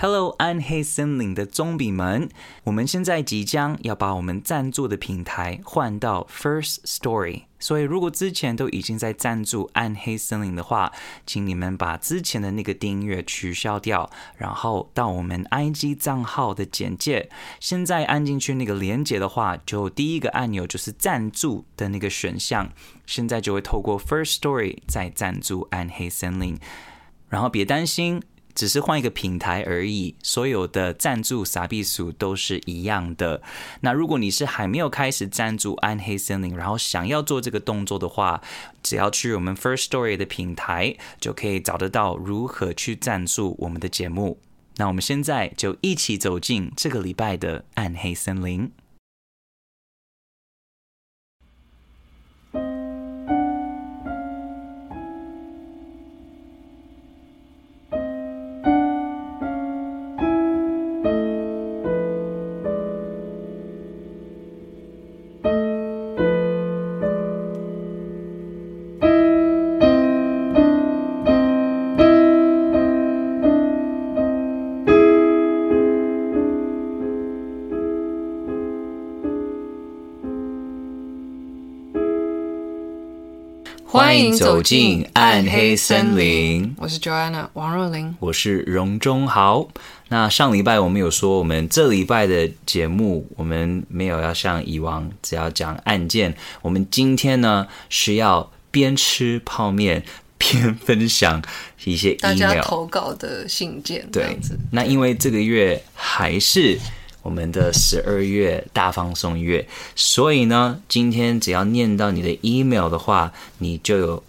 Hello，暗黑森林的棕比们，我们现在即将要把我们赞助的平台换到 First Story，所以如果之前都已经在赞助暗黑森林的话，请你们把之前的那个订阅取消掉，然后到我们 IG 账号的简介，现在按进去那个连接的话，就第一个按钮就是赞助的那个选项，现在就会透过 First Story 再赞助暗黑森林，然后别担心。只是换一个平台而已，所有的赞助傻逼数都是一样的。那如果你是还没有开始赞助暗黑森林，然后想要做这个动作的话，只要去我们 First Story 的平台，就可以找得到如何去赞助我们的节目。那我们现在就一起走进这个礼拜的暗黑森林。欢迎走进暗黑森林。我是 Joanna 王若琳，我是荣中豪。那上礼拜我们有说，我们这礼拜的节目，我们没有要像以往只要讲案件。我们今天呢，是要边吃泡面边分享一些大家投稿的信件。对，那因为这个月还是。我们的十二月大放送月，所以呢，今天只要念到你的 email 的话，你就有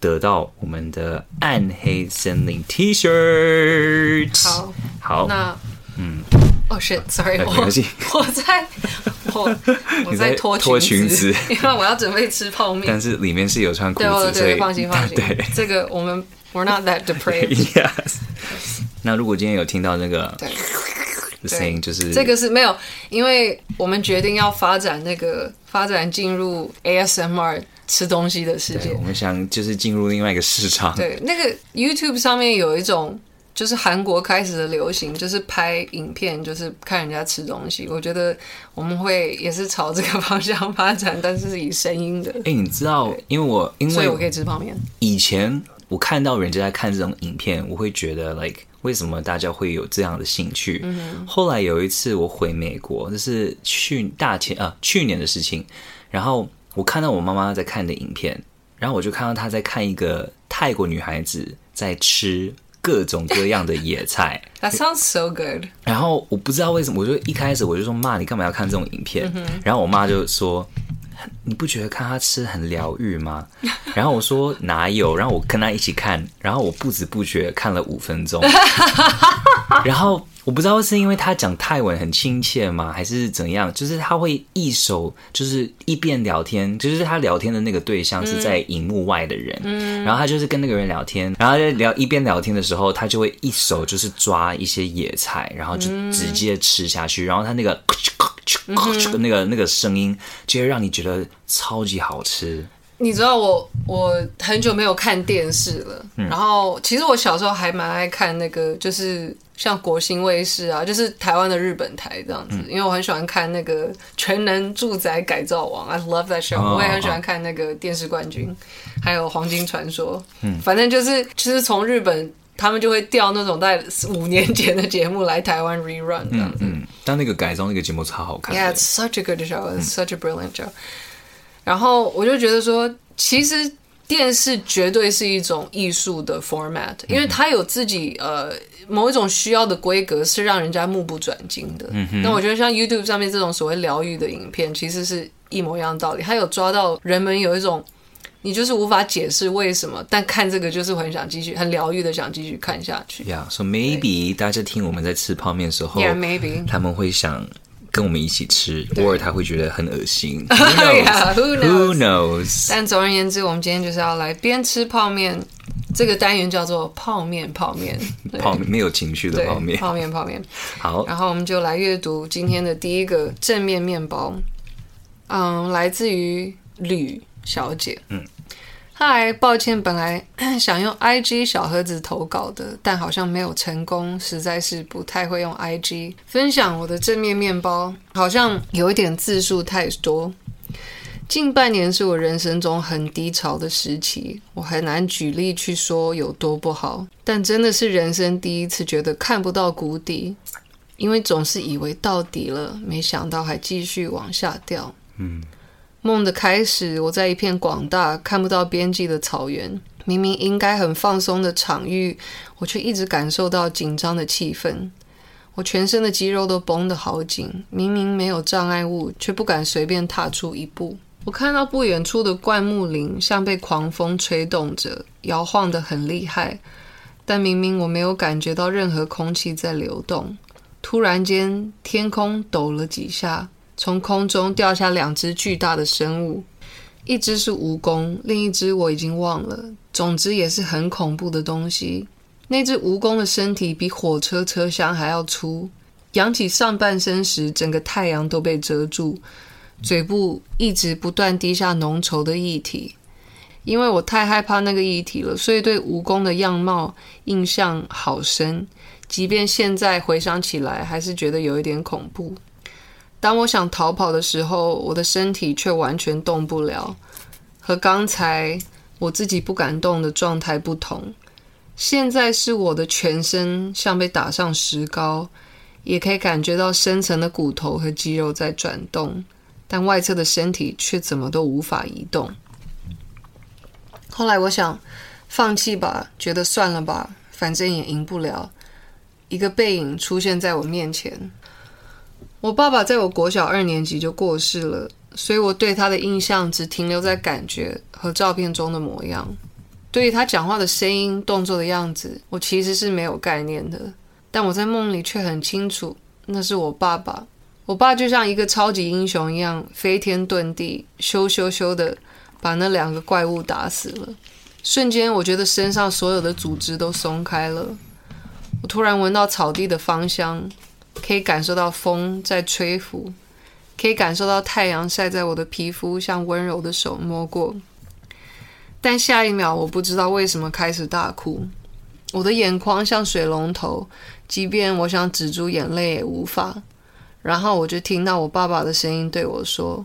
得到我们的暗黑森林 T 恤。好，好，那嗯，哦，shit，sorry，我 我在我 我在脱脱裙子，因为我要准备吃泡面，但是里面是有穿裤子，对，对，所以放心放心，对，这个我们 we're not that depraved。Yes。那如果今天有听到那个，对。声音就是这个是没有，因为我们决定要发展那个发展进入 ASMR 吃东西的世界。我们想就是进入另外一个市场。对，那个 YouTube 上面有一种就是韩国开始的流行，就是拍影片，就是看人家吃东西。我觉得我们会也是朝这个方向发展，但是是以声音的。哎，你知道，因为我因为所以我可以吃泡面。以前我看到人家在看这种影片，我会觉得 like。为什么大家会有这样的兴趣？嗯、后来有一次我回美国，那是去大前啊去年的事情。然后我看到我妈妈在看的影片，然后我就看到她在看一个泰国女孩子在吃各种各样的野菜。That sounds so good。然后我不知道为什么，我就一开始我就说妈，你干嘛要看这种影片？嗯、然后我妈就说。你不觉得看他吃很疗愈吗？然后我说哪有？然后我跟他一起看，然后我不知不觉看了五分钟。然后我不知道是因为他讲泰文很亲切吗，还是怎样？就是他会一手就是一边聊天，就是他聊天的那个对象是在荧幕外的人，嗯，然后他就是跟那个人聊天，然后在聊一边聊天的时候，他就会一手就是抓一些野菜，然后就直接吃下去，然后他那个。嗯、那个那个声音就会让你觉得超级好吃。你知道我我很久没有看电视了，嗯、然后其实我小时候还蛮爱看那个，就是像国新卫视啊，就是台湾的日本台这样子，嗯、因为我很喜欢看那个《全能住宅改造王》，I love that show。哦、我也很喜欢看那个电视冠军，哦、还有黄金传说。嗯，反正就是其实从日本。他们就会调那种在五年前的节目来台湾 rerun 这样子。嗯，但那个改装那个节目超好看。Yeah, it's such a good show, it's such a brilliant show。然后我就觉得说，其实电视绝对是一种艺术的 format，因为它有自己呃某一种需要的规格，是让人家目不转睛的。那我觉得像 YouTube 上面这种所谓疗愈的影片，其实是一模一样的道理。它有抓到人们有一种。你就是无法解释为什么，但看这个就是很想继续，很疗愈的想继续看下去。Yeah，so maybe 大家听我们在吃泡面的时候，Yeah，maybe 他们会想跟我们一起吃，对偶尔他会觉得很恶心。Who knows? Yeah, who knows? Who knows? 但总而言之，我们今天就是要来边吃泡面，这个单元叫做泡面 泡面，泡面没有情绪的泡面，泡面泡面。好，然后我们就来阅读今天的第一个正面面包，嗯，来自于吕小姐，嗯。嗨，抱歉，本来 想用 IG 小盒子投稿的，但好像没有成功，实在是不太会用 IG 分享我的正面面包，好像有一点字数太多。近半年是我人生中很低潮的时期，我很难举例去说有多不好，但真的是人生第一次觉得看不到谷底，因为总是以为到底了，没想到还继续往下掉。嗯。梦的开始，我在一片广大看不到边际的草原，明明应该很放松的场域，我却一直感受到紧张的气氛。我全身的肌肉都绷得好紧，明明没有障碍物，却不敢随便踏出一步。我看到不远处的灌木林像被狂风吹动着，摇晃得很厉害，但明明我没有感觉到任何空气在流动。突然间，天空抖了几下。从空中掉下两只巨大的生物，一只是蜈蚣，另一只我已经忘了。总之也是很恐怖的东西。那只蜈蚣的身体比火车车厢还要粗，扬起上半身时，整个太阳都被遮住。嘴部一直不断滴下浓稠的液体。因为我太害怕那个液体了，所以对蜈蚣的样貌印象好深。即便现在回想起来，还是觉得有一点恐怖。当我想逃跑的时候，我的身体却完全动不了，和刚才我自己不敢动的状态不同。现在是我的全身像被打上石膏，也可以感觉到深层的骨头和肌肉在转动，但外侧的身体却怎么都无法移动。后来我想放弃吧，觉得算了吧，反正也赢不了。一个背影出现在我面前。我爸爸在我国小二年级就过世了，所以我对他的印象只停留在感觉和照片中的模样。对于他讲话的声音、动作的样子，我其实是没有概念的。但我在梦里却很清楚，那是我爸爸。我爸就像一个超级英雄一样，飞天遁地，咻咻咻的把那两个怪物打死了。瞬间，我觉得身上所有的组织都松开了。我突然闻到草地的芳香。可以感受到风在吹拂，可以感受到太阳晒在我的皮肤，像温柔的手摸过。但下一秒，我不知道为什么开始大哭，我的眼眶像水龙头，即便我想止住眼泪也无法。然后我就听到我爸爸的声音对我说：“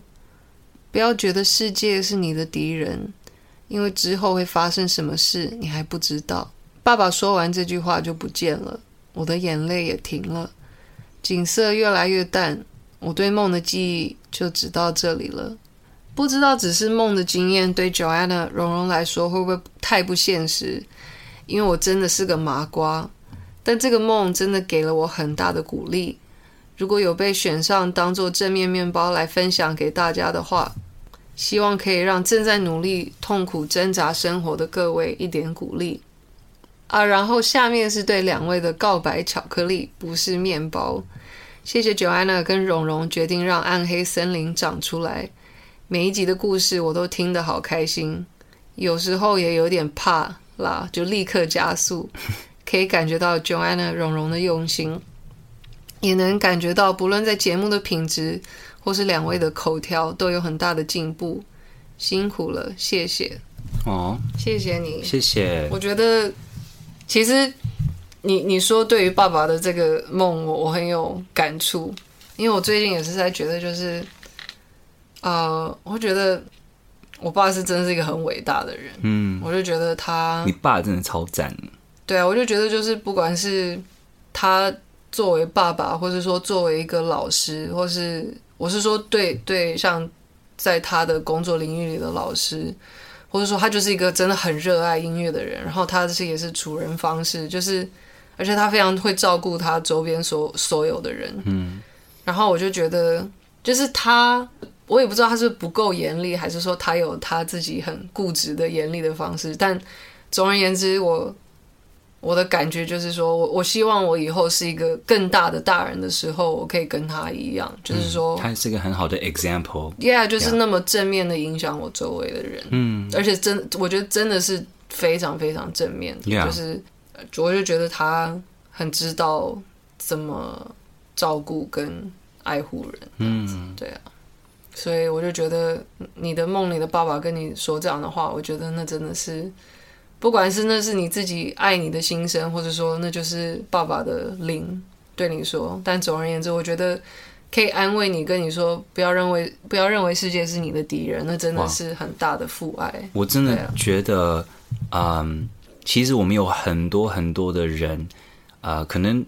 不要觉得世界是你的敌人，因为之后会发生什么事你还不知道。”爸爸说完这句话就不见了，我的眼泪也停了。景色越来越淡，我对梦的记忆就只到这里了。不知道只是梦的经验对 Joanna 蓉蓉来说会不会太不现实？因为我真的是个麻瓜，但这个梦真的给了我很大的鼓励。如果有被选上当做正面面包来分享给大家的话，希望可以让正在努力、痛苦挣扎生活的各位一点鼓励。啊，然后下面是对两位的告白巧克力，不是面包。谢谢 Joanna 跟蓉蓉决定让暗黑森林长出来。每一集的故事我都听得好开心，有时候也有点怕啦，就立刻加速。可以感觉到 Joanna 蓉蓉的用心，也能感觉到不论在节目的品质或是两位的口条都有很大的进步。辛苦了，谢谢。哦，谢谢你，谢谢。我觉得。其实你，你你说对于爸爸的这个梦，我我很有感触，因为我最近也是在觉得，就是，呃，我觉得我爸是真的是一个很伟大的人，嗯，我就觉得他，你爸真的超赞，对啊，我就觉得就是不管是他作为爸爸，或是说作为一个老师，或是我是说对对，像在他的工作领域里的老师。或者说他就是一个真的很热爱音乐的人，然后他是也是处人方式，就是而且他非常会照顾他周边所所有的人，嗯，然后我就觉得，就是他，我也不知道他是不够严厉，还是说他有他自己很固执的严厉的方式，但总而言之，我。我的感觉就是说，我我希望我以后是一个更大的大人的时候，我可以跟他一样，就是说，他是一个很好的 example。Yeah，就是那么正面的影响我周围的人。嗯，而且真，我觉得真的是非常非常正面。Yeah. 就是我就觉得他很知道怎么照顾跟爱护人。嗯，对啊。所以我就觉得你的梦里的爸爸跟你说这样的话，我觉得那真的是，不管是那是你自己爱你的心声，或者说那就是爸爸的灵对你说。但总而言之，我觉得可以安慰你，跟你说不要认为不要认为世界是你的敌人，那真的是很大的父爱。我真的觉得，啊、嗯，其实我们有很多很多的人，啊、呃，可能。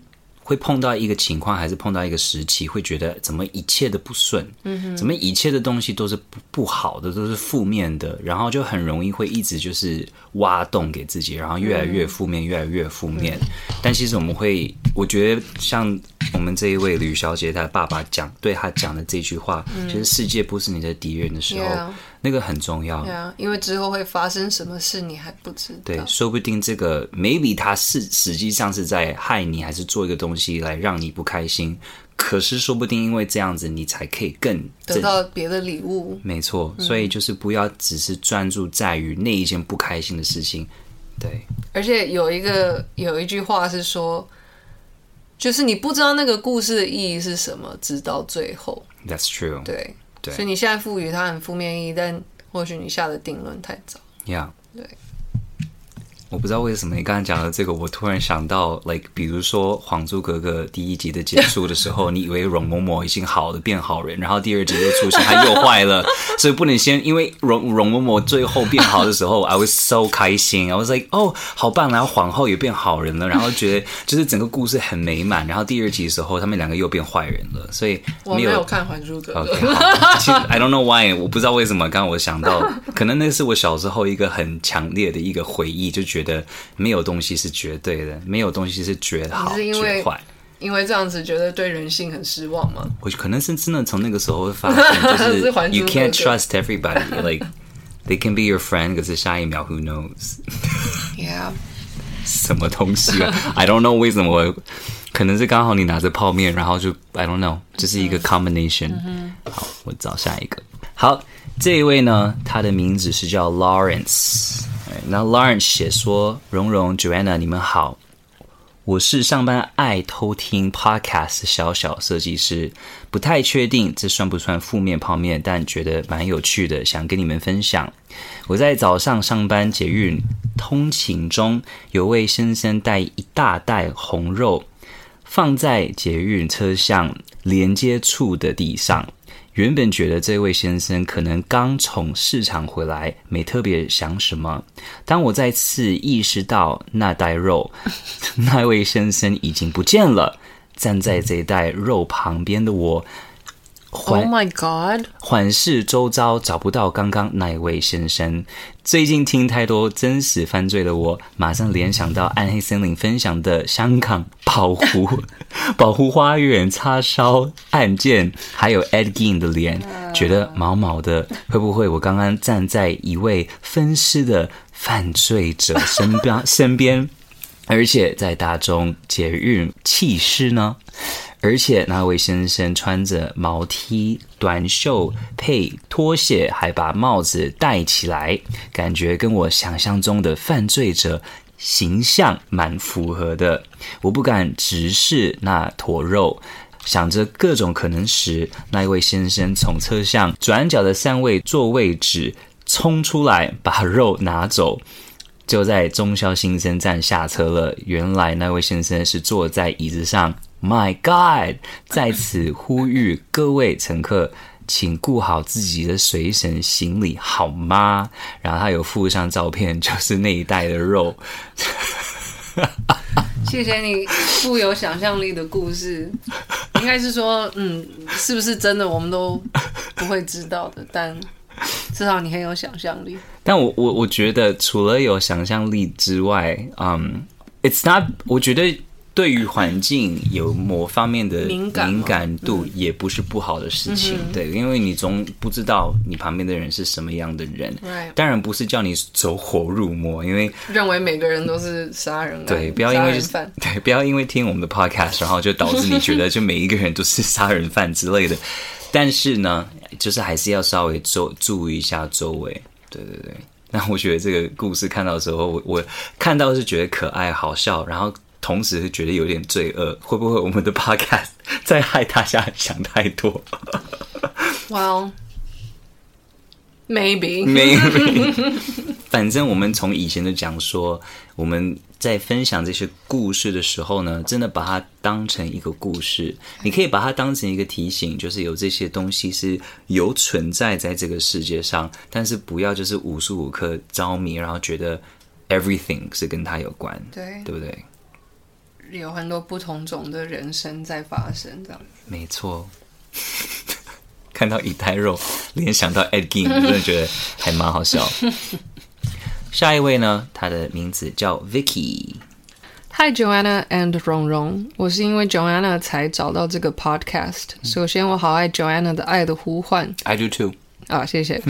会碰到一个情况，还是碰到一个时期，会觉得怎么一切都不顺，嗯哼，怎么一切的东西都是不不好的，都是负面的，然后就很容易会一直就是挖洞给自己，然后越来越负面，嗯、越来越负面。嗯、但其实我们会，我觉得像我们这一位吕小姐，她爸爸讲对她讲的这句话，嗯、其实世界不是你的敌人的时候。Yeah. 那个很重要，对啊，因为之后会发生什么事，你还不知道。对，说不定这个 maybe 他是实际上是在害你，还是做一个东西来让你不开心。可是说不定因为这样子，你才可以更得到别的礼物。没错，所以就是不要只是专注在于那一件不开心的事情。对，而且有一个有一句话是说，就是你不知道那个故事的意义是什么，直到最后。That's true。对。对所以你现在赋予它很负面意义，但或许你下的定论太早。Yeah，对。我不知道为什么你刚才讲的这个，我突然想到，like，比如说《还珠格格》第一集的结束的时候，你以为容嬷嬷已经好了，变好人，然后第二集又出现，她又坏了，所以不能先，因为容容嬷嬷最后变好的时候，I was so 开心，I was like，哦，好棒，然后皇后也变好人了，然后觉得就是整个故事很美满，然后第二集的时候，他们两个又变坏人了，所以我没有看《还珠格格》。其实 I don't know why，我不知道为什么，刚刚我想到，可能那是我小时候一个很强烈的一个回忆，就觉得没有。东西是绝对的，没有东西是绝好是因为绝坏。因为这样子觉得对人性很失望吗？我可能是真的从那个时候会发现，就是 you can't trust everybody. Like they can be your friend，可是下一秒 who knows？Yeah，什么东西啊？I don't know 为什么？可能是刚好你拿着泡面，然后就 I don't know，这是一个 combination。嗯、好，我找下一个。好，这一位呢，他的名字是叫 Lawrence。那 Lawrence 写说：“蓉蓉、Joanna，你们好，我是上班爱偷听 Podcast 小小设计师，不太确定这算不算负面泡面，但觉得蛮有趣的，想跟你们分享。我在早上上班捷运通勤中，有位先生带一大袋红肉放在捷运车厢连接处的地上。”原本觉得这位先生可能刚从市场回来，没特别想什么。当我再次意识到那袋肉，那位先生已经不见了。站在这袋肉旁边的我。Oh my God！环视周遭，找不到刚刚那一位先生。最近听太多真实犯罪的我，马上联想到暗黑森林分享的香港保护、保护花园叉烧案件，还有 Ed Gein 的脸，觉得毛毛的。会不会我刚刚站在一位分尸的犯罪者身边 身边，而且在大众捷运弃尸呢？而且那位先生穿着毛 T 短袖配拖鞋，还把帽子戴起来，感觉跟我想象中的犯罪者形象蛮符合的。我不敢直视那坨肉，想着各种可能时，那一位先生从车厢转角的三位座位置冲出来，把肉拿走，就在中孝新生站下车了。原来那位先生是坐在椅子上。My God！在此呼吁各位乘客，请顾好自己的随身行李，好吗？然后他有附上照片，就是那一袋的肉。谢谢你富有想象力的故事，应该是说，嗯，是不是真的，我们都不会知道的。但 至少你很有想象力。但我我我觉得，除了有想象力之外，嗯，It's not，我觉得。对于环境有某方面的敏感度，也不是不好的事情。嗯、对，因为你总不知道你旁边的人是什么样的人。当然不是叫你走火入魔，因为认为每个人都是杀人。对，不要因为对，不要因为听我们的 podcast，然后就导致你觉得就每一个人都是杀人犯之类的。但是呢，就是还是要稍微注注意一下周围。对对对。那我觉得这个故事看到的时候，我我看到是觉得可爱好笑，然后。同时是觉得有点罪恶，会不会我们的 podcast 在害大家想太多？哇哦，Maybe，Maybe，反正我们从以前就讲说，我们在分享这些故事的时候呢，真的把它当成一个故事，你可以把它当成一个提醒，就是有这些东西是有存在在这个世界上，但是不要就是无时无刻着迷，然后觉得 everything 是跟它有关，对，对不对？有很多不同种的人生在发生，这样。没错。看到以太肉，联想到 Ed Gein，真的 觉得还蛮好笑。下一位呢，他的名字叫 Vicky。Hi Joanna and 蓉蓉，我是因为 Joanna 才找到这个 podcast。首先，我好爱 Joanna 的《爱的呼唤》，I do too。啊，谢谢。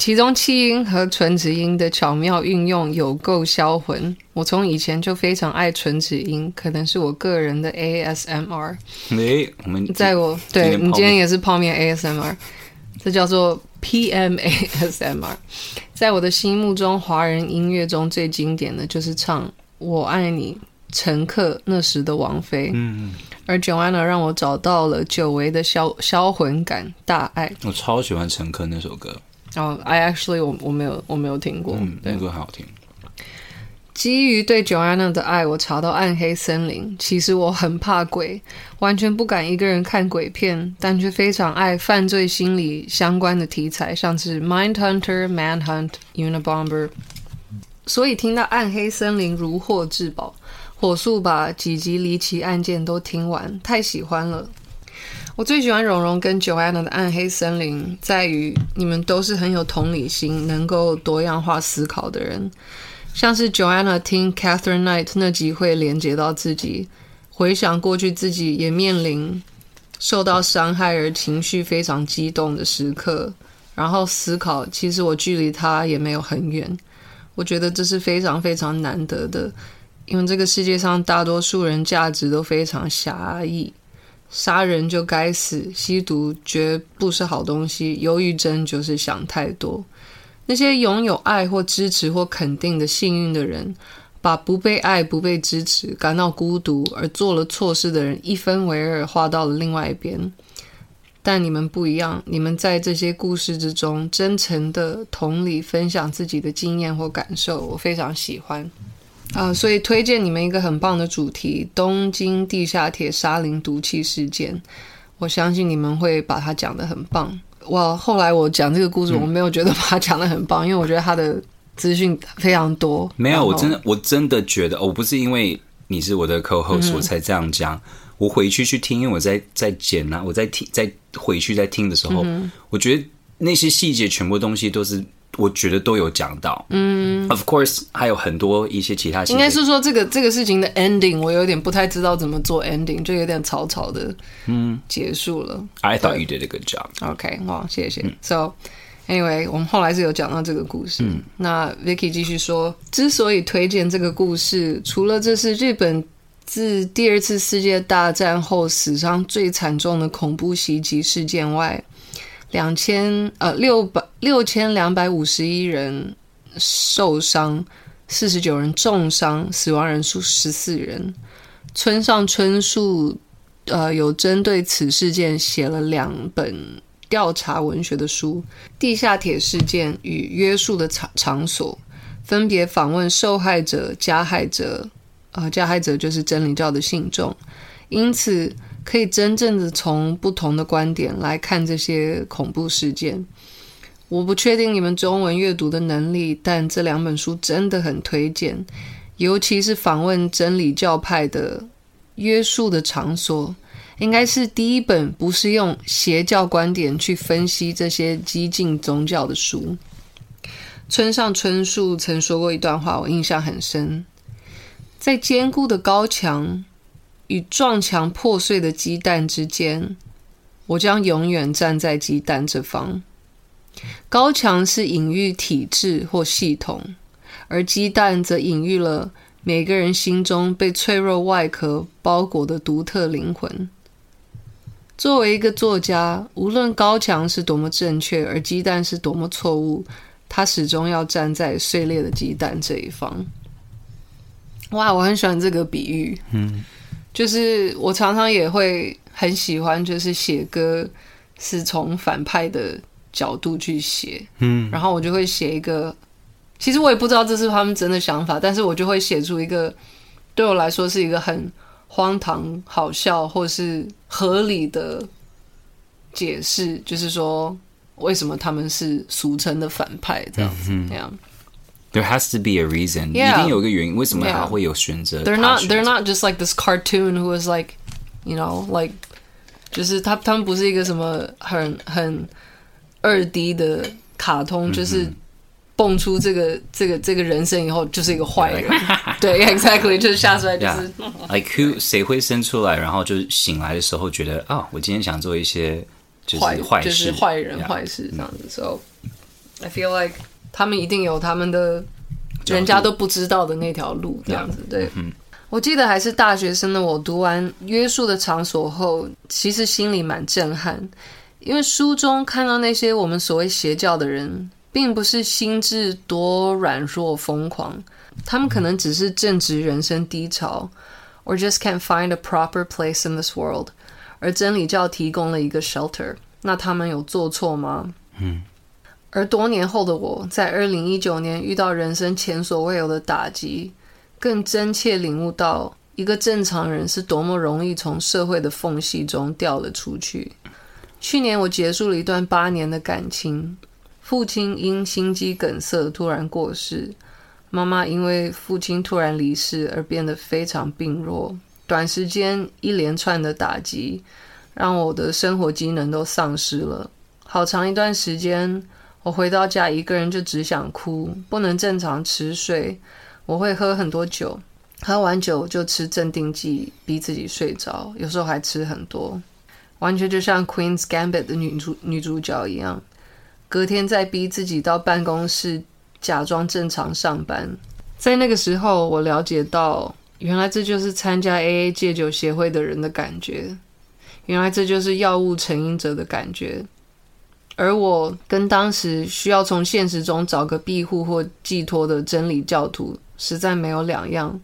其中气音和唇齿音的巧妙运用有够销魂。我从以前就非常爱唇齿音，可能是我个人的 ASMR。诶，我们在我对你今天也是泡面 ASMR，这叫做 PMASMR。在我的心目中，华人音乐中最经典的就是唱《我爱你》，乘客那时的王菲。嗯，而 Joanna 让我找到了久违的销销魂感，大爱。我超喜欢《乘客》那首歌。哦、oh,，I actually 我我没有我没有听过，嗯，那歌很好听。基于对 Joanna 的爱，我查到《暗黑森林》。其实我很怕鬼，完全不敢一个人看鬼片，但却非常爱犯罪心理相关的题材，像是 Mindhunter、Manhunt、Unabomber。所以听到《暗黑森林》如获至宝，火速把几集离奇案件都听完，太喜欢了。我最喜欢蓉蓉跟 Joanna 的《暗黑森林》，在于你们都是很有同理心、能够多样化思考的人。像是 Joanna 听 Catherine Knight 那集会连接到自己，回想过去自己也面临受到伤害而情绪非常激动的时刻，然后思考其实我距离他也没有很远。我觉得这是非常非常难得的，因为这个世界上大多数人价值都非常狭义。杀人就该死，吸毒绝不是好东西，忧郁症就是想太多。那些拥有爱或支持或肯定的幸运的人，把不被爱、不被支持、感到孤独而做了错事的人一分为二，划到了另外一边。但你们不一样，你们在这些故事之中真诚的同理分享自己的经验或感受，我非常喜欢。啊、呃，所以推荐你们一个很棒的主题——东京地下铁沙林毒气事件。我相信你们会把它讲得很棒。哇，后来我讲这个故事，我没有觉得把它讲得很棒，嗯、因为我觉得它的资讯非常多。没有，我真的，我真的觉得，我不是因为你是我的 co-host 我才这样讲。嗯、我回去去听，因为我在在剪啊，我在听，在回去在听的时候，嗯、我觉得那些细节全部东西都是。我觉得都有讲到，嗯，Of course，还有很多一些其他。应该是说这个这个事情的 ending，我有点不太知道怎么做 ending，就有点草草的，嗯，结束了。I thought you did a good job. OK，哇，谢谢。嗯、So anyway，我们后来是有讲到这个故事。嗯、那 Vicky 继续说，之所以推荐这个故事，除了这是日本自第二次世界大战后史上最惨重的恐怖袭击事件外，两千呃六百六千两百五十一人受伤，四十九人重伤，死亡人数十四人。村上春树呃有针对此事件写了两本调查文学的书，《地下铁事件与约束的场场所》，分别访问受害者、加害者，呃加害者就是真理教的信众，因此。可以真正的从不同的观点来看这些恐怖事件。我不确定你们中文阅读的能力，但这两本书真的很推荐，尤其是访问真理教派的约束的场所，应该是第一本不是用邪教观点去分析这些激进宗教的书。村上春树曾说过一段话，我印象很深，在坚固的高墙。与撞墙破碎的鸡蛋之间，我将永远站在鸡蛋这方。高墙是隐喻体制或系统，而鸡蛋则隐喻了每个人心中被脆弱外壳包裹的独特灵魂。作为一个作家，无论高墙是多么正确，而鸡蛋是多么错误，他始终要站在碎裂的鸡蛋这一方。哇，我很喜欢这个比喻。嗯。就是我常常也会很喜欢，就是写歌是从反派的角度去写，嗯，然后我就会写一个，其实我也不知道这是他们真的想法，但是我就会写出一个对我来说是一个很荒唐、好笑或是合理的解释，就是说为什么他们是俗称的反派这样子，这样。There has to be a reason， Yeah. 一定有一个原因，为什么 Yeah. 他会有选择 They're 他 not 选择 they're not just like this cartoon who was like, you know, like 就是他他们不是一个什么很很二 D 的卡通，就是蹦出这个这个这个人生以后就是一个坏人，对，exactly 就是下出来就是 Yeah，like who 谁会生出来，然后就醒来的时候觉得啊，我今天想做一些就是坏坏事，就是坏人 Yeah 坏事这样子，so I feel like 他们一定有他们的人家都不知道的那条路这样子，对。我记得还是大学生的我，读完约束的场所后，其实心里蛮震撼，因为书中看到那些我们所谓邪教的人，并不是心智多软弱疯狂，他们可能只是正值人生低潮，or just can't find a proper place in this world，而真理教提供了一个 shelter，那他们有做错吗？嗯。而多年后的我，在二零一九年遇到人生前所未有的打击。更真切领悟到，一个正常人是多么容易从社会的缝隙中掉了出去。去年我结束了一段八年的感情，父亲因心肌梗塞突然过世，妈妈因为父亲突然离世而变得非常病弱。短时间一连串的打击，让我的生活机能都丧失了。好长一段时间，我回到家一个人就只想哭，不能正常吃睡。我会喝很多酒，喝完酒就吃镇定剂，逼自己睡着。有时候还吃很多，完全就像《Queen's Gambit》的女主女主角一样。隔天再逼自己到办公室假装正常上班。在那个时候，我了解到，原来这就是参加 AA 戒酒协会的人的感觉，原来这就是药物成瘾者的感觉。而我跟当时需要从现实中找个庇护或寄托的真理教徒，实在没有两样。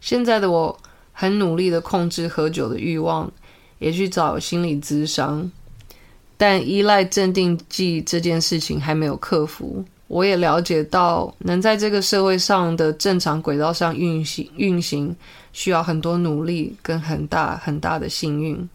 现在的我很努力地控制喝酒的欲望，也去找心理咨商，但依赖镇定剂这件事情还没有克服。我也了解到，能在这个社会上的正常轨道上运行，运行需要很多努力跟很大很大的幸运。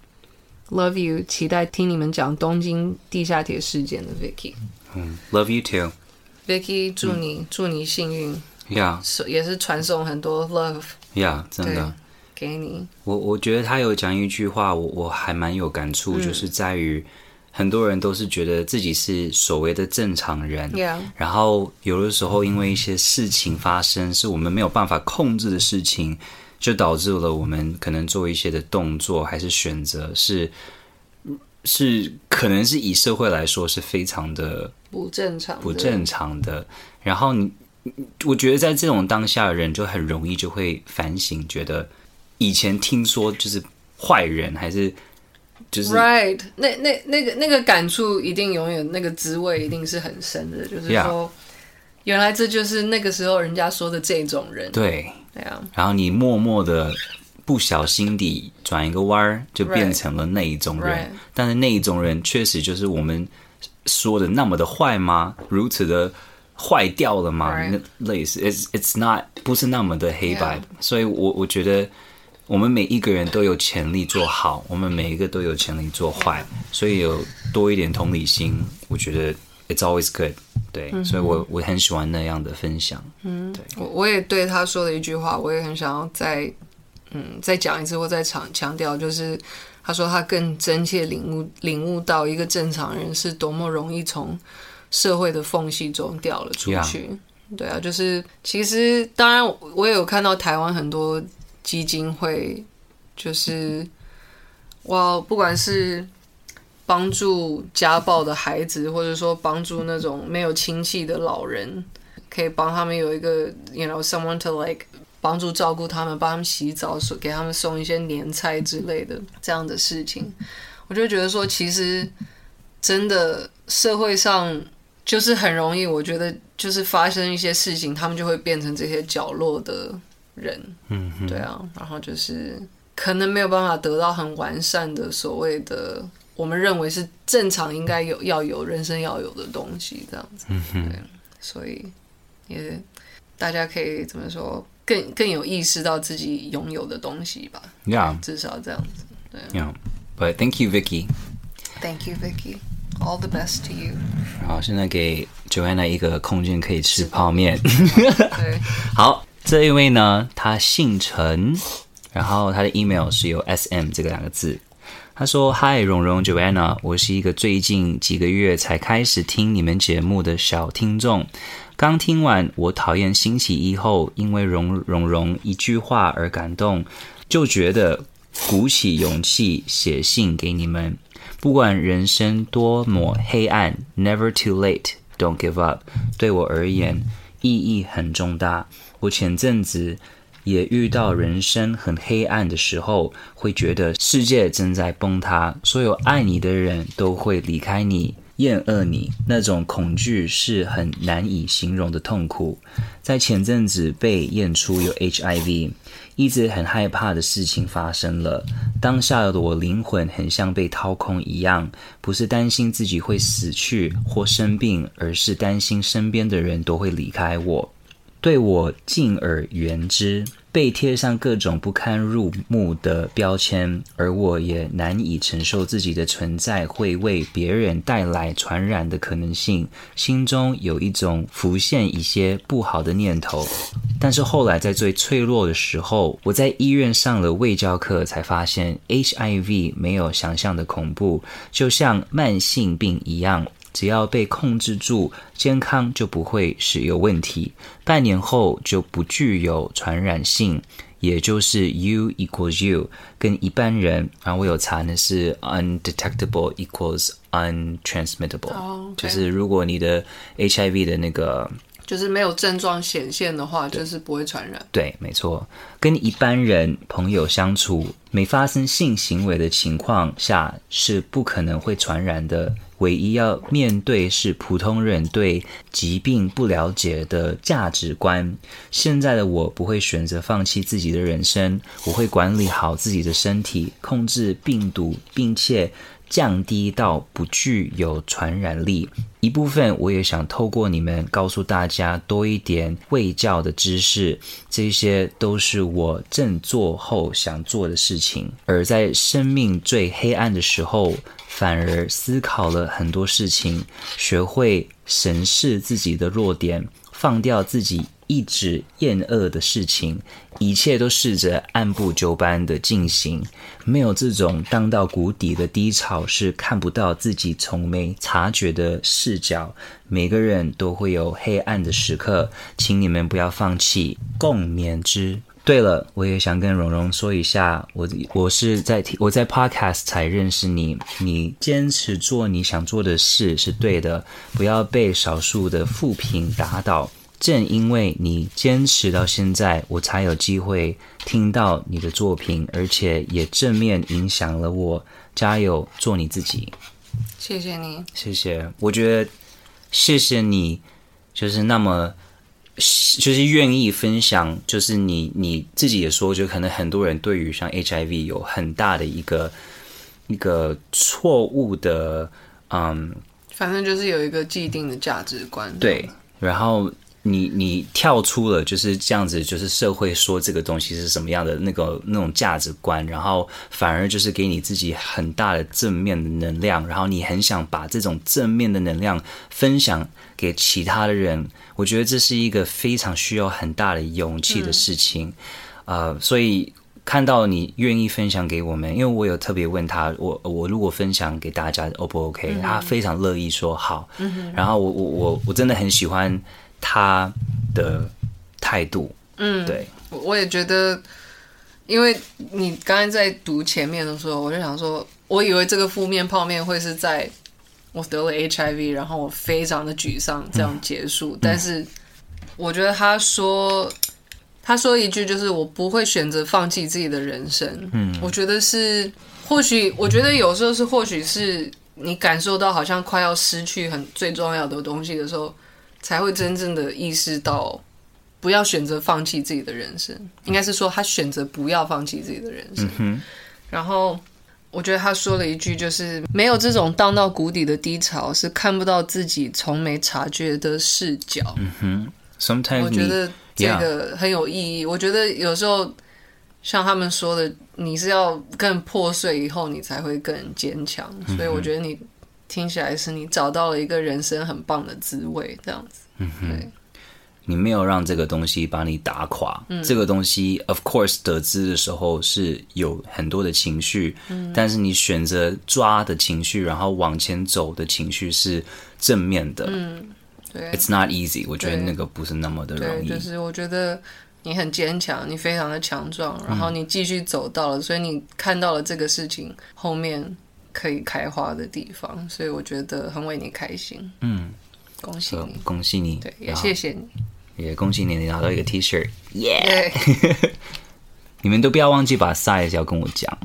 Love you，期待听你们讲东京地下铁事件的 Vicky。嗯，Love you too，Vicky，祝你、嗯、祝你幸运。Yeah，也是传送很多 love。Yeah，真的。给你。我我觉得他有讲一句话，我我还蛮有感触，嗯、就是在于很多人都是觉得自己是所谓的正常人。Yeah。然后有的时候因为一些事情发生，是我们没有办法控制的事情。就导致了我们可能做一些的动作还是选择是是可能是以社会来说是非常的不正常不正常的。然后你我觉得在这种当下的人就很容易就会反省，觉得以前听说就是坏人还是就是 right 那那那个那个感触一定永远那个滋味一定是很深的，就是说.原来这就是那个时候人家说的这种人对。对啊，然后你默默的不小心地转一个弯儿，就变成了那一种人。Right. 但是那一种人确实就是我们说的那么的坏吗？如此的坏掉了吗？Right. 那类似，it's it's not 不是那么的黑白。Yeah. 所以我我觉得我们每一个人都有潜力做好，我们每一个都有潜力做坏。所以有多一点同理心，我觉得 it's always good。对，嗯、所以我我很喜欢那样的分享。嗯，对，我我也对他说的一句话，我也很想要再嗯再讲一次，或再强强调，就是他说他更真切领悟领悟到一个正常人是多么容易从社会的缝隙中掉了出去。Yeah. 对啊，就是其实当然我也有看到台湾很多基金会，就是哇，不管是。帮助家暴的孩子，或者说帮助那种没有亲戚的老人，可以帮他们有一个，you know, someone to like 帮助照顾他们，帮他们洗澡，给他们送一些年菜之类的这样的事情，我就觉得说，其实真的社会上就是很容易，我觉得就是发生一些事情，他们就会变成这些角落的人，嗯哼，对啊，然后就是可能没有办法得到很完善的所谓的。我们认为是正常应该有要有人生要有的东西，这样子。嗯哼。对，所以也大家可以怎么说，更更有意识到自己拥有的东西吧。Yeah，至少这样子。对。Yeah，but thank you, Vicky. Thank you, Vicky. All the best to you. 好，现在给 Joanna 一个空间可以吃泡面。对。好，这一位呢，他姓陈，然后他的 email 是有 SM 这个两个字。他说：“Hi，蓉蓉，Joanna，我是一个最近几个月才开始听你们节目的小听众。刚听完《我讨厌星期一》后，因为蓉蓉蓉一句话而感动，就觉得鼓起勇气写信给你们。不管人生多么黑暗，Never too late，Don't give up。对我而言，意义很重大。我前阵子。”也遇到人生很黑暗的时候，会觉得世界正在崩塌，所有爱你的人都会离开你、厌恶你，那种恐惧是很难以形容的痛苦。在前阵子被验出有 HIV，一直很害怕的事情发生了。当下的我灵魂很像被掏空一样，不是担心自己会死去或生病，而是担心身边的人都会离开我。对我敬而远之，被贴上各种不堪入目的标签，而我也难以承受自己的存在会为别人带来传染的可能性，心中有一种浮现一些不好的念头。但是后来在最脆弱的时候，我在医院上了卫教课，才发现 HIV 没有想象的恐怖，就像慢性病一样。只要被控制住，健康就不会是有问题。半年后就不具有传染性，也就是 U equals U，跟一般人啊，我有查呢是 undetectable equals untransmittable，、oh, okay. 就是如果你的 HIV 的那个。就是没有症状显现的话，就是不会传染。对，没错。跟一般人朋友相处，没发生性行为的情况下，是不可能会传染的。唯一要面对是普通人对疾病不了解的价值观。现在的我不会选择放弃自己的人生，我会管理好自己的身体，控制病毒，并且。降低到不具有传染力。一部分我也想透过你们告诉大家多一点卫教的知识，这些都是我正做后想做的事情。而在生命最黑暗的时候，反而思考了很多事情，学会审视自己的弱点，放掉自己。一直厌恶的事情，一切都试着按部就班的进行。没有这种荡到谷底的低潮，是看不到自己从没察觉的视角。每个人都会有黑暗的时刻，请你们不要放弃，共勉之。对了，我也想跟蓉蓉说一下，我我是在我在 Podcast 才认识你，你坚持做你想做的事是对的，不要被少数的负评打倒。正因为你坚持到现在，我才有机会听到你的作品，而且也正面影响了我。加油，做你自己。谢谢你，谢谢。我觉得谢谢你，就是那么，就是愿意分享。就是你你自己也说，就可能很多人对于像 HIV 有很大的一个一个错误的，嗯，反正就是有一个既定的价值观。对，然后。你你跳出了就是这样子，就是社会说这个东西是什么样的那个那种价值观，然后反而就是给你自己很大的正面的能量，然后你很想把这种正面的能量分享给其他的人。我觉得这是一个非常需要很大的勇气的事情，嗯、呃，所以看到你愿意分享给我们，因为我有特别问他，我我如果分享给大家 O 不 OK？、嗯、他非常乐意说好，嗯、然后我我我我真的很喜欢。他的态度，嗯，对，我也觉得，因为你刚才在读前面的时候，我就想说，我以为这个负面泡面会是在我得了 HIV，然后我非常的沮丧这样结束。嗯、但是我觉得他说，他说一句就是我不会选择放弃自己的人生。嗯，我觉得是，或许我觉得有时候是，或许是你感受到好像快要失去很最重要的东西的时候。才会真正的意识到，不要选择放弃自己的人生。应该是说，他选择不要放弃自己的人生。然后，我觉得他说了一句，就是没有这种荡到谷底的低潮，是看不到自己从没察觉的视角。嗯哼，Sometimes 我觉得这个很有意义。我觉得有时候像他们说的，你是要更破碎以后，你才会更坚强。所以我觉得你听起来是你找到了一个人生很棒的滋味，这样子。嗯哼。对你没有让这个东西把你打垮。嗯、这个东西，of course，得知的时候是有很多的情绪，嗯、但是你选择抓的情绪，然后往前走的情绪是正面的。嗯，对，It's not easy。我觉得那个不是那么的容易。就是我觉得你很坚强，你非常的强壮，然后你继续走到了，嗯、所以你看到了这个事情后面可以开花的地方，所以我觉得很为你开心。嗯，恭喜你，恭喜你，对，也谢谢你。也恭喜你，你拿到一个 T 恤，耶！你们都不要忘记把 size 要跟我讲。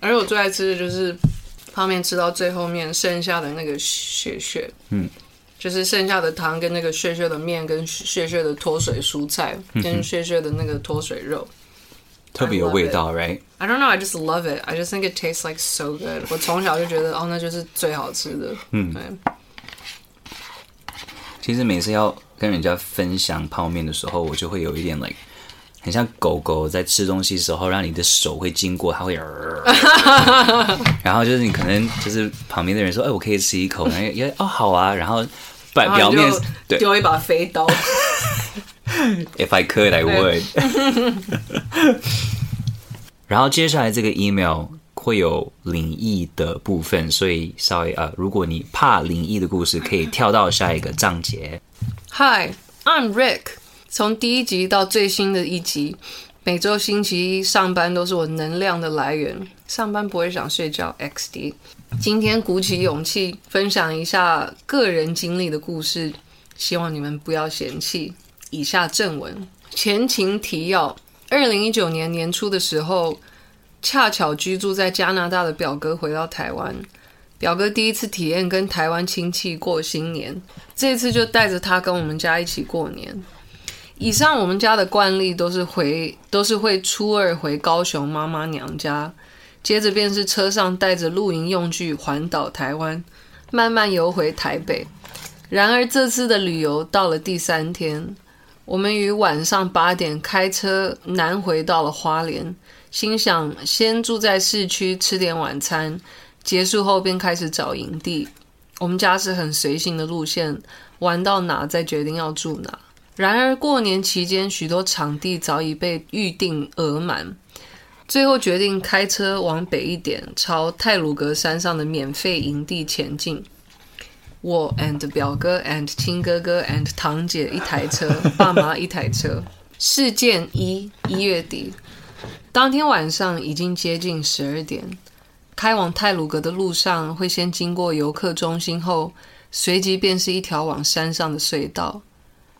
而我最爱吃的就是泡面，吃到最后面剩下的那个血血，嗯，就是剩下的汤跟那个血血的面跟血血的脱水蔬菜跟血血的那个脱水肉，特别有味道，right？I don't know, I just love it. I just think it tastes like so good. 我从小就觉得，哦，那就是最好吃的。嗯，对。其实每次要跟人家分享泡面的时候，我就会有一点 like，很像狗狗在吃东西的时候，让你的手会经过，它会，然后就是你可能就是旁边的人说，哎，我可以吃一口，然后也哦好啊，然后表表面对丢一把飞刀 If I could, I would。然后接下来这个 email。会有灵异的部分，所以稍微呃，如果你怕灵异的故事，可以跳到下一个章节。Hi, I'm Rick。从第一集到最新的一集，每周星期一上班都是我能量的来源，上班不会想睡觉。XD，今天鼓起勇气分享一下个人经历的故事，希望你们不要嫌弃。以下正文前情提要：二零一九年年初的时候。恰巧居住在加拿大的表哥回到台湾，表哥第一次体验跟台湾亲戚过新年，这次就带着他跟我们家一起过年。以上我们家的惯例都是回都是会初二回高雄妈妈娘家，接着便是车上带着露营用具环岛台湾，慢慢游回台北。然而这次的旅游到了第三天，我们于晚上八点开车南回到了花莲。心想先住在市区吃点晚餐，结束后便开始找营地。我们家是很随性的路线，玩到哪再决定要住哪。然而过年期间，许多场地早已被预定额满，最后决定开车往北一点，朝太鲁阁山上的免费营地前进。我 and 表哥 and 亲哥哥 and 堂姐一台车，爸妈一台车。事件一：一月底。当天晚上已经接近十二点，开往泰鲁阁的路上会先经过游客中心后，随即便是一条往山上的隧道。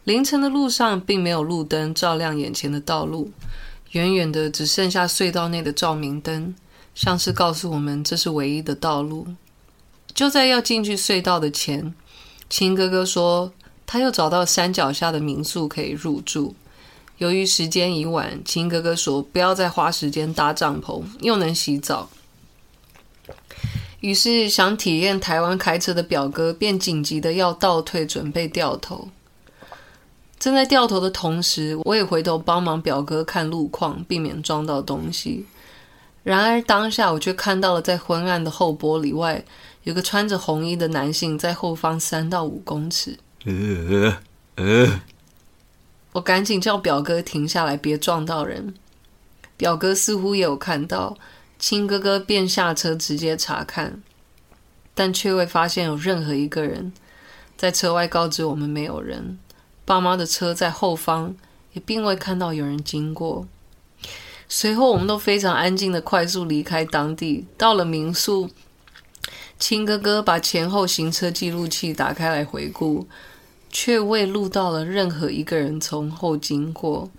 凌晨的路上并没有路灯照亮眼前的道路，远远的只剩下隧道内的照明灯，像是告诉我们这是唯一的道路。就在要进去隧道的前，亲哥哥说他又找到山脚下的民宿可以入住。由于时间已晚，亲哥哥说不要再花时间搭帐篷，又能洗澡。于是想体验台湾开车的表哥便紧急的要倒退，准备掉头。正在掉头的同时，我也回头帮忙表哥看路况，避免撞到东西。然而当下我却看到了在昏暗的后玻璃外，有个穿着红衣的男性在后方三到五公尺。呃呃我赶紧叫表哥停下来，别撞到人。表哥似乎也有看到，亲哥哥便下车直接查看，但却未发现有任何一个人。在车外告知我们没有人，爸妈的车在后方，也并未看到有人经过。随后我们都非常安静的快速离开当地，到了民宿，亲哥哥把前后行车记录器打开来回顾。却未录到了任何一个人从后经过，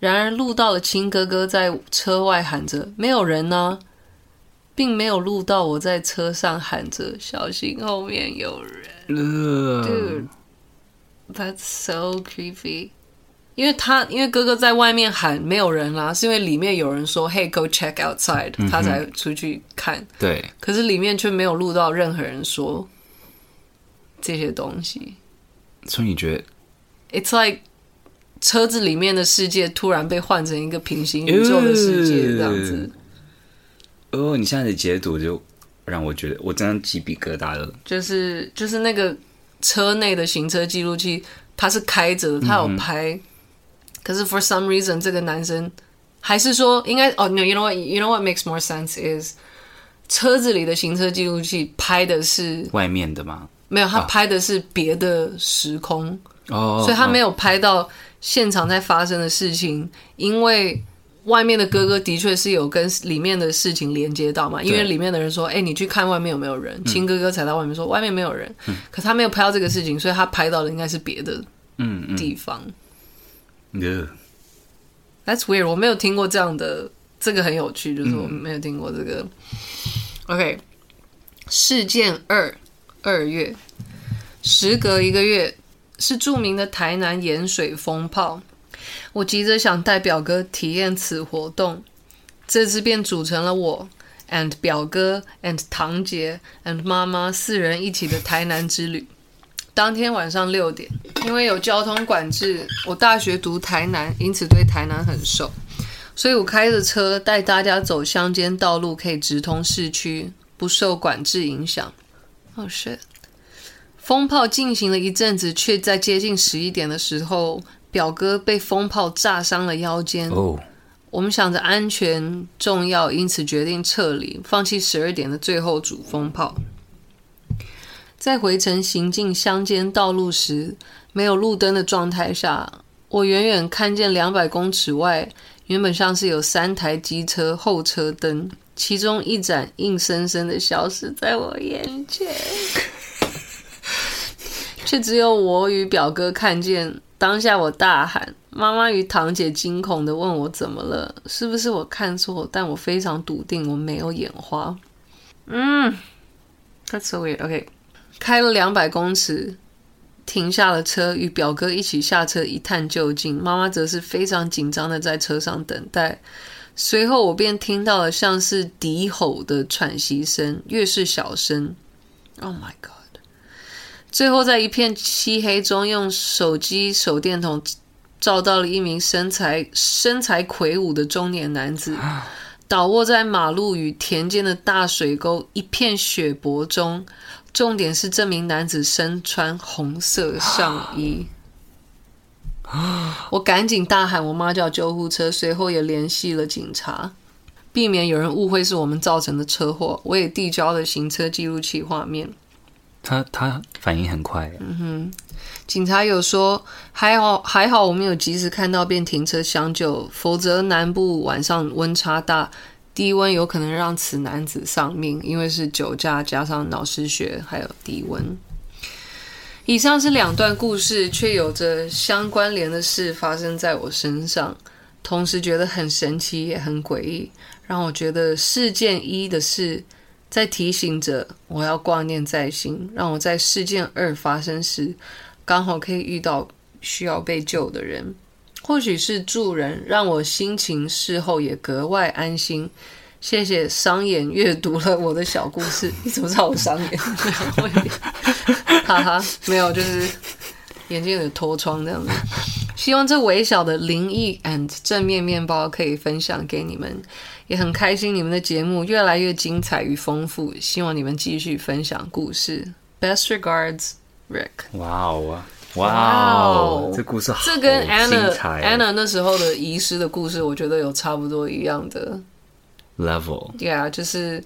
然而录到了亲哥哥在车外喊着“没有人呢”，并没有录到我在车上喊着“小心后面有人”。Dude, that's so creepy. 因为他因为哥哥在外面喊没有人啦、啊，是因为里面有人说 “Hey, go check outside”，、嗯、他才出去看。对，可是里面却没有录到任何人说这些东西。所以你觉得？It's like 车子里面的世界突然被换成一个平行宇宙的世界，这样子。哦，你现在的解读就让我觉得我真的鸡皮疙瘩了。就是就是那个车内的行车记录器，它是开着的，它有拍。嗯可是 for some reason 这个男生还是说应该哦、oh,，no，you know what，you know what makes more sense is 车子里的行车记录器拍的是外面的吗？没有，他拍的是别的时空哦，oh, 所以他没有拍到现场在发生的事情。Oh. 因为外面的哥哥的确是有跟里面的事情连接到嘛，因为里面的人说：“哎、欸，你去看外面有没有人？”亲哥哥才到外面说：“外面没有人。嗯”可他没有拍到这个事情，所以他拍到的应该是别的嗯地方。嗯嗯 Yeah. That's weird. 我没有听过这样的，这个很有趣，就是我没有听过这个。嗯、OK，事件二，二月，时隔一个月，是著名的台南盐水风炮。我急着想带表哥体验此活动，这次便组成了我 and 表哥 and 堂姐 and 妈妈四人一起的台南之旅。当天晚上六点，因为有交通管制，我大学读台南，因此对台南很熟，所以我开着车带大家走乡间道路，可以直通市区，不受管制影响。Oh shit！蜂炮进行了一阵子，却在接近十一点的时候，表哥被风炮炸伤了腰间。哦，oh. 我们想着安全重要，因此决定撤离，放弃十二点的最后主风炮。在回程行进乡间道路时，没有路灯的状态下，我远远看见两百公尺外，原本像是有三台机车后车灯，其中一盏硬生生的消失在我眼前，却只有我与表哥看见。当下我大喊，妈妈与堂姐惊恐地问我怎么了，是不是我看错？但我非常笃定我没有眼花。嗯，That's so weird. OK。开了两百公尺，停下了车，与表哥一起下车一探究竟。妈妈则是非常紧张的在车上等待。随后我便听到了像是敌吼的喘息声，越是小声。Oh my god！最后在一片漆黑中，用手机手电筒照到了一名身材身材魁梧的中年男子，倒卧在马路与田间的大水沟一片血泊中。重点是这名男子身穿红色上衣，我赶紧大喊，我妈叫救护车，随后也联系了警察，避免有人误会是我们造成的车祸。我也递交了行车记录器画面。他他反应很快。嗯哼，警察有说还好还好，我们有及时看到便停车相救，否则南部晚上温差大。低温有可能让此男子丧命，因为是酒驾加上脑失血，还有低温。以上是两段故事，却有着相关联的事发生在我身上，同时觉得很神奇也很诡异，让我觉得事件一的事在提醒着我要挂念在心，让我在事件二发生时刚好可以遇到需要被救的人。或许是助人，让我心情事后也格外安心。谢谢商演阅读了我的小故事，你怎么知道我商演？哈哈，没有，就是眼睛有点脱窗这样子。希望这微小的灵异 and 正面面包可以分享给你们，也很开心你们的节目越来越精彩与丰富。希望你们继续分享故事。Best regards, Rick。哇哦！哇哦，这故事好，这跟 Anna Anna 那时候的遗失的故事，我觉得有差不多一样的 level。对啊，就是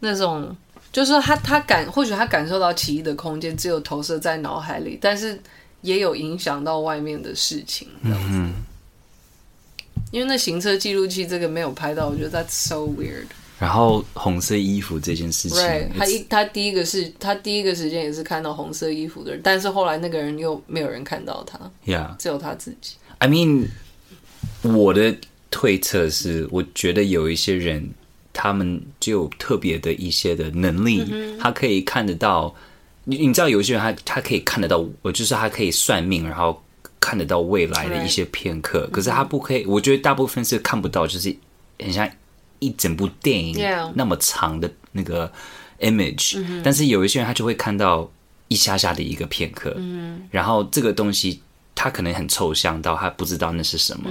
那种，就是说他他感，或许他感受到奇异的空间只有投射在脑海里，但是也有影响到外面的事情。嗯哼，因为那行车记录器这个没有拍到，我觉得 That's so weird。然后红色衣服这件事情，Right, 他一他第一个是他第一个时间也是看到红色衣服的人，但是后来那个人又没有人看到他，Yeah，只有他自己。I mean，我的推测是，我觉得有一些人，他们就有特别的一些的能力，他可以看得到。你你知道，有些人他他可以看得到，我就是他可以算命，然后。看得到未来的一些片刻，可是他不可以。我觉得大部分是看不到，就是很像一整部电影那么长的那个 image。但是有一些人他就会看到一下下的一个片刻，然后这个东西他可能很抽象到他不知道那是什么，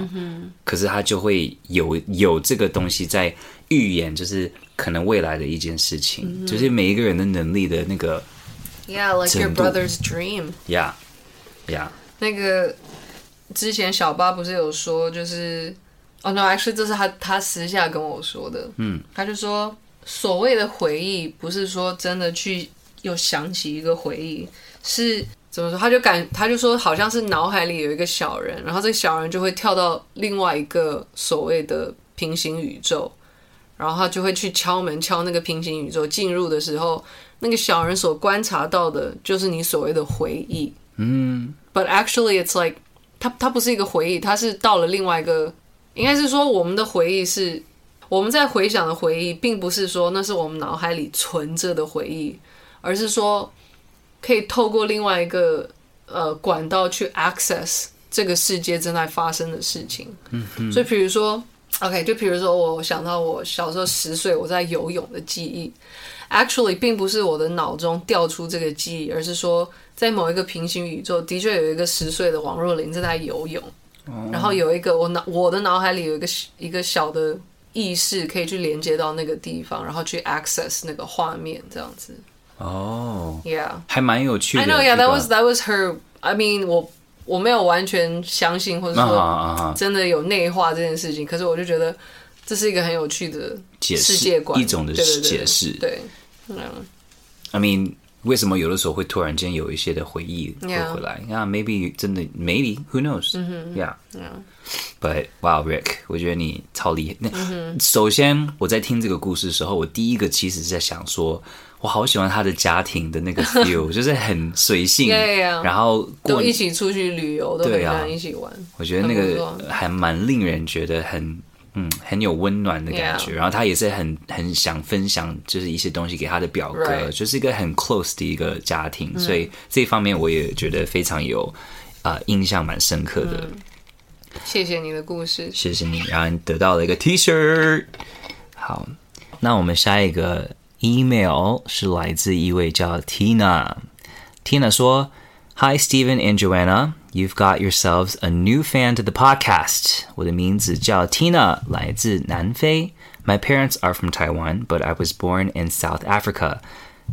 可是他就会有有这个东西在预言，就是可能未来的一件事情，就是每一个人的能力的那个。Yeah, like your brother's dream. Yeah, yeah. 那个之前小八不是有说，就是哦、oh、，no，actually 这是他他私下跟我说的。嗯，他就说，所谓的回忆不是说真的去又想起一个回忆，是怎么说？他就感他就说，好像是脑海里有一个小人，然后这个小人就会跳到另外一个所谓的平行宇宙，然后他就会去敲门，敲那个平行宇宙，进入的时候。那个小人所观察到的，就是你所谓的回忆。嗯，But actually, it's like，它它不是一个回忆，它是到了另外一个，应该是说我们的回忆是我们在回想的回忆，并不是说那是我们脑海里存着的回忆，而是说可以透过另外一个呃管道去 access 这个世界正在发生的事情。嗯嗯。所以比如说，OK，就比如说我想到我小时候十岁我在游泳的记忆。Actually，并不是我的脑中调出这个记忆，而是说，在某一个平行宇宙，的确有一个十岁的王若琳正在游泳然后有一个我脑我的脑海里有一个一个小的意识可以去连接到那个地方，然后去 access 那个画面，这样子。哦、oh.，Yeah，还蛮有趣的。I know, yeah, that was that was her. I mean，我我没有完全相信，或者说真的有内化这件事情，uh -huh, uh. 可是我就觉得。这是一个很有趣的世界观，一种的解释。对，嗯，I mean，为什么有的时候会突然间有一些的回忆会回来？啊、yeah.，maybe 真的，maybe，who knows？Yeah，yeah、mm -hmm.。But wow，Rick，我觉得你超厉害。那、mm -hmm. 首先我在听这个故事的时候，我第一个其实是在想说，我好喜欢他的家庭的那个 feel，就是很随性。然后都一起出去旅游，都很想一起玩。我觉得那个还蛮令人觉得很。嗯，很有温暖的感觉.然后他也是很很想分享，就是一些东西给他的表哥，right. 就是一个很 close 的一个家庭，嗯、所以这一方面我也觉得非常有啊、呃、印象蛮深刻的、嗯。谢谢你的故事，谢谢你，然后你得到了一个 T-shirt。好，那我们下一个 email 是来自一位叫 Tina，Tina 说：“Hi Steven and Joanna。” You've got yourselves a new fan to the podcast. 我的名字叫 Tina，来自南非。My parents are from Taiwan, but I was born in South Africa.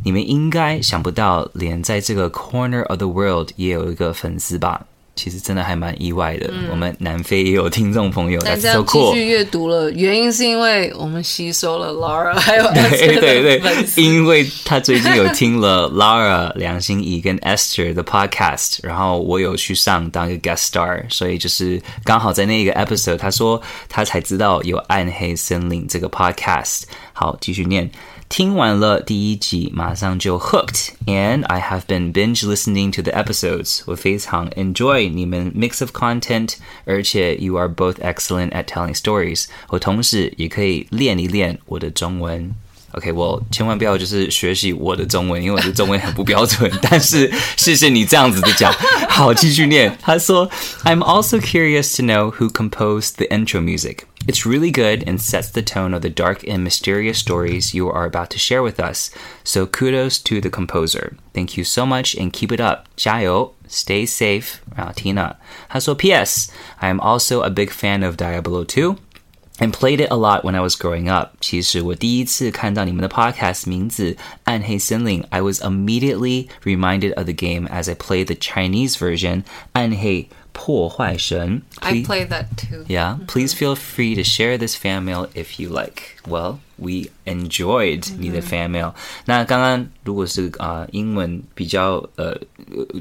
你们应该想不到，连在这个 corner of the world 也有一个粉丝吧。 其实真的还蛮意外的，嗯、我们南非也有听众朋友在这样继续阅读了，原因是因为我们吸收了 Lara 还有对对对，因为他最近有听了 Lara 梁心怡跟 Esther 的 podcast，然后我有去上当一个 guest star，所以就是刚好在那个 episode，他说他才知道有暗黑森林这个 podcast。好，继续念。听完了第一集，马上就 hooked，and I have been binge listening to the episodes。我非常 enjoy 你们 mix of content，而且 you are both excellent at telling stories。我同时也可以练一练我的中文。 OK，我千万不要就是学习我的中文，因为我的中文很不标准。但是谢谢你这样子的讲，好，继续念。他说，I'm also curious to know who composed the intro music. It's really good and sets the tone of the dark and mysterious stories you are about to share with us. So kudos to the composer. Thank you so much and keep it up. 加油，Stay safe. 然后 Tina，他说，P.S. I am also a big fan of Diablo 2 and played it a lot when I was growing up. 其实我第一次看到你们的 podcast 名字《暗黑森林》，I was immediately reminded of the game as I played the Chinese version 暗黑 破坏神。I play that too. Yeah, please feel free to share this fan mail if you like. Well, we enjoyed 你的 fan mail. 那刚刚如果是啊英文比较呃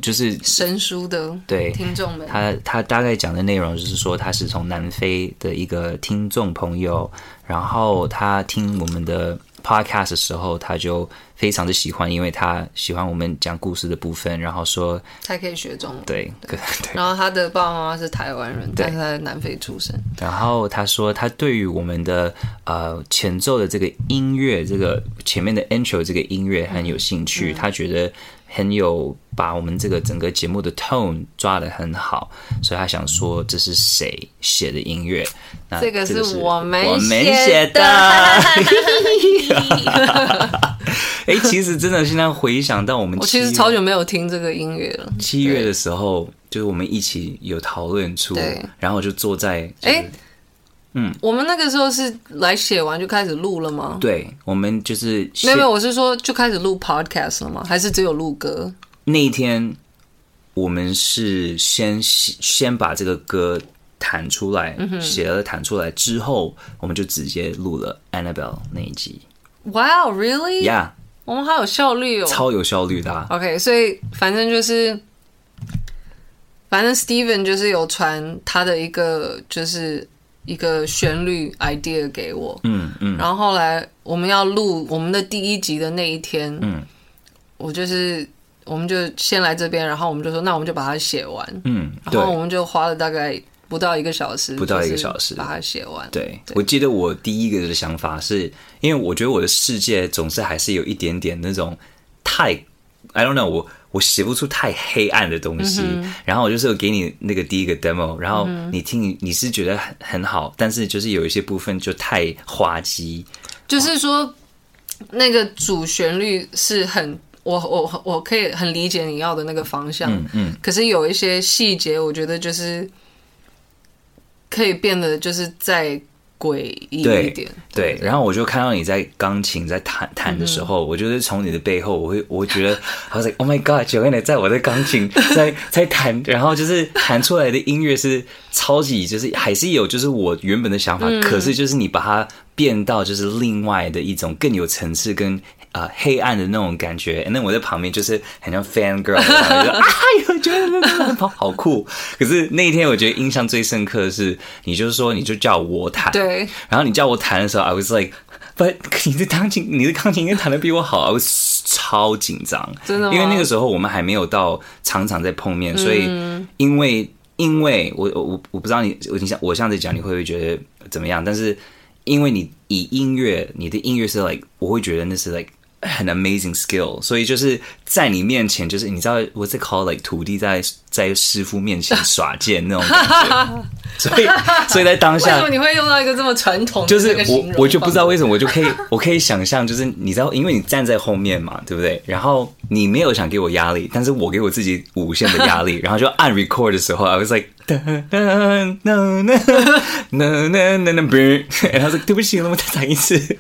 就是生疏的对听众们，他他大概讲的内容就是说他是从南非的一个听众朋友，然后他听我们的。Podcast 的时候，他就 非常的喜欢，因为他喜欢我们讲故事的部分，然后说他可以学中文。对，对，对。然后他的爸爸妈妈是台湾人，但是他在南非出生。然后他说，他对于我们的呃前奏的这个音乐，这个前面的 intro 这个音乐很有兴趣，嗯、他觉得很有把我们这个整个节目的 tone 抓得很好，所以他想说这是谁写的音乐？那这个是我们我们写的。哎，其实真的现在回想到我们，我其实超久没有听这个音乐了。七月的时候，就是我们一起有讨论出，然后我就坐在哎。欸嗯，我们那个时候是来写完就开始录了吗？对，我们就是没有没有，我是说就开始录 podcast 了吗？还是只有录歌？那一天我们是先先把这个歌弹出来，写了弹出来之后，我们就直接录了 Annabelle 那一集。Wow, really? Yeah，我们好有效率哦，超有效率的啊。OK，所以反正就是，反正 Steven 就是有传他的一个就是。一个旋律 idea 给我，嗯嗯，然后后来我们要录我们的第一集的那一天，嗯，我就是我们就先来这边，然后我们就说，那我们就把它写完，嗯，然后我们就花了大概不到一个小时，不到一个小时把它写完。对，对我记得我第一个的想法是，因为我觉得我的世界总是还是有一点点那种太，I don't know 我。我写不出太黑暗的东西，嗯、然后我就是给你那个第一个 demo，然后你听，你是觉得很很好，但是就是有一些部分就太滑稽。就是说，那个主旋律是很，我我我可以很理解你要的那个方向，嗯，嗯，可是有一些细节，我觉得就是可以变得就是再。诡异一点，对，然后我就看到你在钢琴在弹弹的时候，嗯、我就是从你的背后，我会我会觉得，我说 Oh my God，Joanna 在我的钢琴在在弹，然后就是弹出来的音乐是超级，就是还是有就是我原本的想法，嗯、可是就是你把它变到就是另外的一种更有层次跟。黑暗的那种感觉，那我在旁边就是很像 fan girl，然后就 啊，我觉得那个好酷。可是那一天，我觉得印象最深刻的是，你就是说，你就叫我弹，对，然后你叫我弹的时候，I was like，but 你的钢琴，你的钢琴应该弹的比我好，I was 超紧张，真的？因为那个时候我们还没有到常常在碰面，所以因为因为我我我不知道你，我你想我这样子讲，你会不会觉得怎么样？但是因为你以音乐，你的音乐是 like，我会觉得那是 like。很 amazing skill，所以就是在你面前，就是你知道我在 call like 徒弟在在师傅面前耍剑那种感觉，所以所以在当下，为什么你会用到一个这么传统的？就是我我就不知道为什么，我就可以 我可以想象，就是你知道，因为你站在后面嘛，对不对？然后你没有想给我压力，但是我给我自己无限的压力，然后就按 record 的时候，I was like，哒哒哒哒哒哒哒哒，然后说对不起，我再弹一次。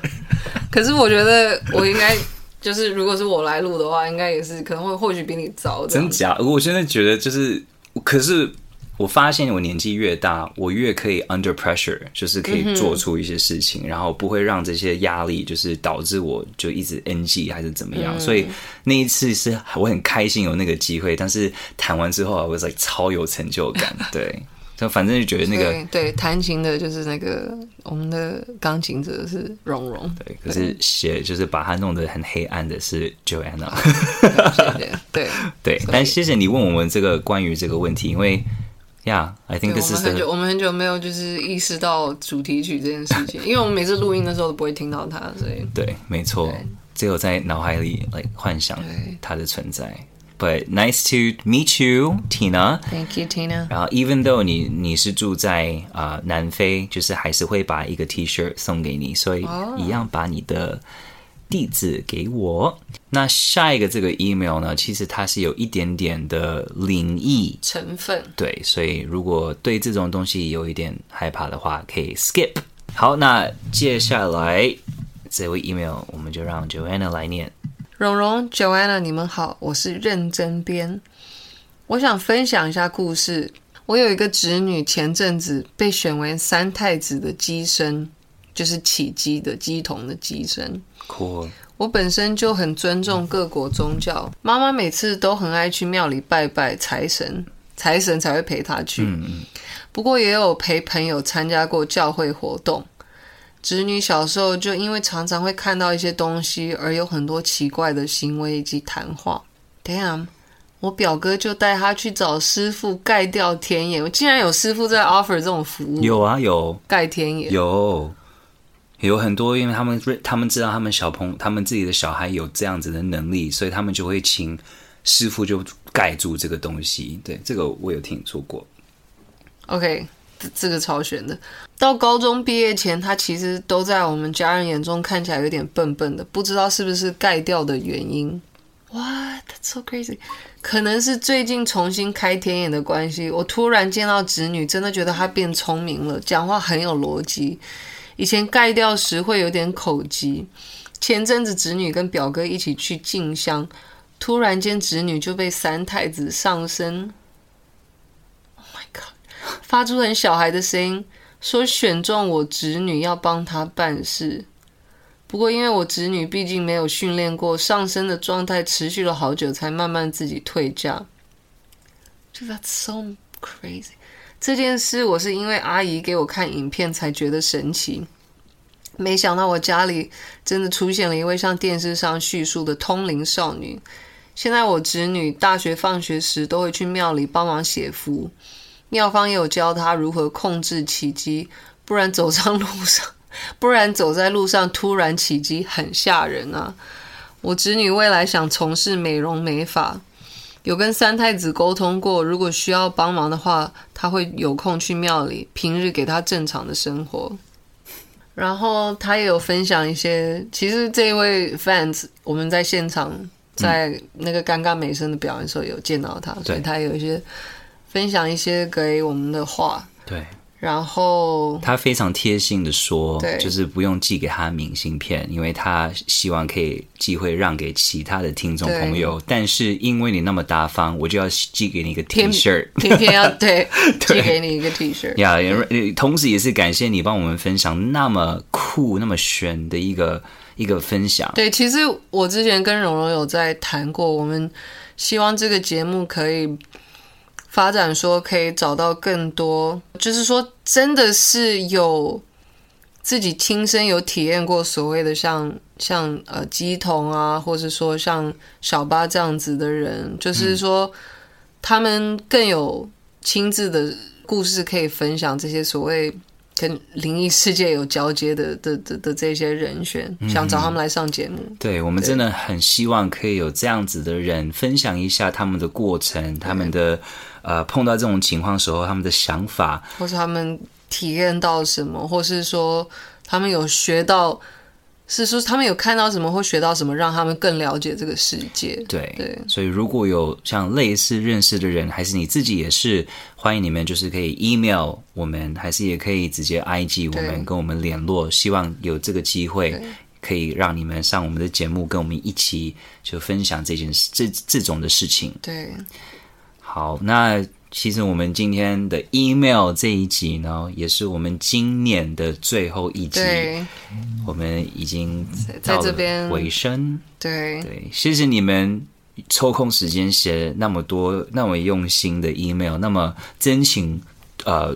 可是我觉得我应该就是，如果是我来录的话，应该也是可能会或许比你早。真假？我现在觉得就是，可是我发现我年纪越大，我越可以 under pressure，就是可以做出一些事情，嗯、然后不会让这些压力就是导致我就一直 NG 还是怎么样。嗯、所以那一次是我很开心有那个机会，但是弹完之后我 like 超有成就感，对。就反正就觉得那个对弹琴的，就是那个我们的钢琴者是蓉蓉，对，可是写就是把它弄得很黑暗的是 Joanna，对。对，但谢谢你问我们这个关于这个问题，因为呀，I think this is 我们很久我们很久没有就是意识到主题曲这件事情，因为我们每次录音的时候都不会听到它，所以 对，没错，只有在脑海里来幻想它的存在。But nice to meet you, Tina. Thank you, Tina. 然后，even though 你你是住在啊、呃、南非，就是还是会把一个 T-shirt 送给你，所以一样把你的地址给我。Oh. 那下一个这个 email 呢，其实它是有一点点的灵异成分。对，所以如果对这种东西有一点害怕的话，可以 skip。好，那接下来这位 email 我们就让 Joanna 来念。蓉蓉、Joanna，你们好，我是认真编。我想分享一下故事。我有一个侄女，前阵子被选为三太子的乩身，就是起乩的乩童的乩我本身就很尊重各国宗教，妈妈每次都很爱去庙里拜拜财神，财神才会陪她去。嗯。不过也有陪朋友参加过教会活动。侄女小时候就因为常常会看到一些东西，而有很多奇怪的行为以及谈话。Damn，我表哥就带他去找师傅盖掉天眼。我竟然有师傅在 offer 这种服务？有啊，有盖天眼，有有很多，因为他们他们知道他们小朋他们自己的小孩有这样子的能力，所以他们就会请师傅就盖住这个东西。对，这个我有听说过。OK，这个超玄的。到高中毕业前，他其实都在我们家人眼中看起来有点笨笨的，不知道是不是盖掉的原因。What? That's so crazy. 可能是最近重新开天眼的关系，我突然见到侄女，真的觉得她变聪明了，讲话很有逻辑。以前盖掉时会有点口吃。前阵子侄女跟表哥一起去进香，突然间侄女就被三太子上身，Oh my god，发出很小孩的声音，说选中我侄女要帮她办事。不过，因为我侄女毕竟没有训练过，上身的状态持续了好久，才慢慢自己退驾。就 That's so crazy。这件事我是因为阿姨给我看影片才觉得神奇，没想到我家里真的出现了一位像电视上叙述的通灵少女。现在我侄女大学放学时都会去庙里帮忙写符，庙方也有教她如何控制起乩，不然走上路上。不然走在路上突然起乩很吓人啊！我侄女未来想从事美容美发，有跟三太子沟通过，如果需要帮忙的话，他会有空去庙里，平日给他正常的生活。然后他也有分享一些，其实这一位 fans 我们在现场在那个尴尬美声的表演的时候有见到他，所以他有一些分享一些给我们的话。对。然后他非常贴心的说，就是不用寄给他明信片，因为他希望可以机会让给其他的听众朋友。但是因为你那么大方，我就要寄给你一个 T 恤，天天要 对，寄给你一个 T 恤。呀，同时也是感谢你帮我们分享那么酷、那么炫的一个一个分享。对，其实我之前跟蓉蓉有在谈过，我们希望这个节目可以。发展说可以找到更多，就是说真的是有自己亲身有体验过所谓的像像呃鸡童啊，或者说像小巴这样子的人，就是说他们更有亲自的故事可以分享。这些所谓跟灵异世界有交接的的的的这些人选，想找他们来上节目。对，我们真的很希望可以有这样子的人分享一下他们的过程，他们的。呃，碰到这种情况的时候，他们的想法，或是他们体验到什么，或是说他们有学到，是说他们有看到什么或学到什么，让他们更了解这个世界。对对，所以如果有像类似认识的人，还是你自己也是，欢迎你们就是可以 email 我们，还是也可以直接 IG 我们跟我们联络。希望有这个机会，可以让你们上我们的节目，跟我们一起就分享这件事，这这种的事情。对。好，那其实我们今天的 email 这一集呢，也是我们今年的最后一集。我们已经在这边尾声。对对，谢谢你们抽空时间写那么多那么用心的 email，那么真情呃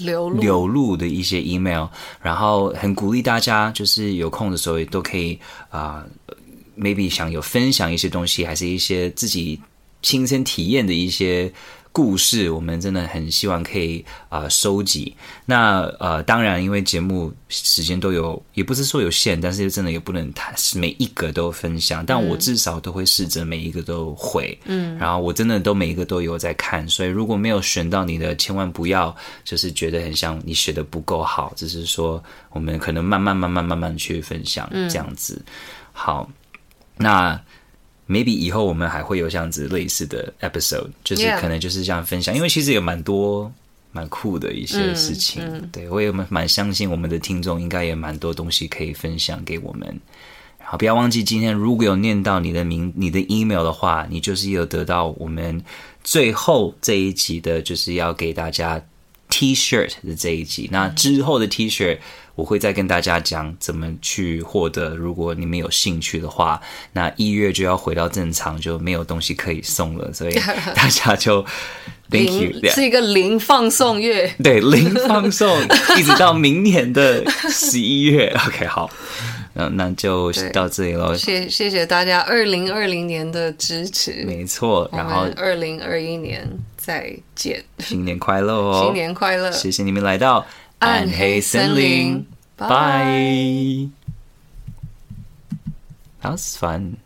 流露流露的一些 email，然后很鼓励大家，就是有空的时候也都可以啊、呃、，maybe 想有分享一些东西，还是一些自己。亲身体验的一些故事，我们真的很希望可以啊、呃、收集。那呃，当然，因为节目时间都有，也不是说有限，但是真的也不能谈每一个都分享。但我至少都会试着每一个都回，嗯，然后我真的都每一个都有在看。所以如果没有选到你的，千万不要就是觉得很像你写的不够好，只是说我们可能慢慢慢慢慢慢去分享这样子。嗯、好，那。Maybe 以后我们还会有这样子类似的 episode，就是可能就是这样分享，因为其实有蛮多蛮酷的一些事情，嗯嗯、对我也蛮蛮相信我们的听众应该也蛮多东西可以分享给我们。然后不要忘记今天如果有念到你的名、你的 email 的话，你就是有得到我们最后这一集的，就是要给大家 T-shirt 的这一集。那之后的 T-shirt。我会再跟大家讲怎么去获得。如果你们有兴趣的话，那一月就要回到正常，就没有东西可以送了，所以 大家就 Thank you，是一个零放送月，对，零放送，一直到明年的十一月。OK，好，那那就到这里喽。谢谢谢大家二零二零年的支持，没错。然后二零二一年再见，新年快乐哦！新年快乐！谢谢你们来到。暗黑森林，拜。That was fun.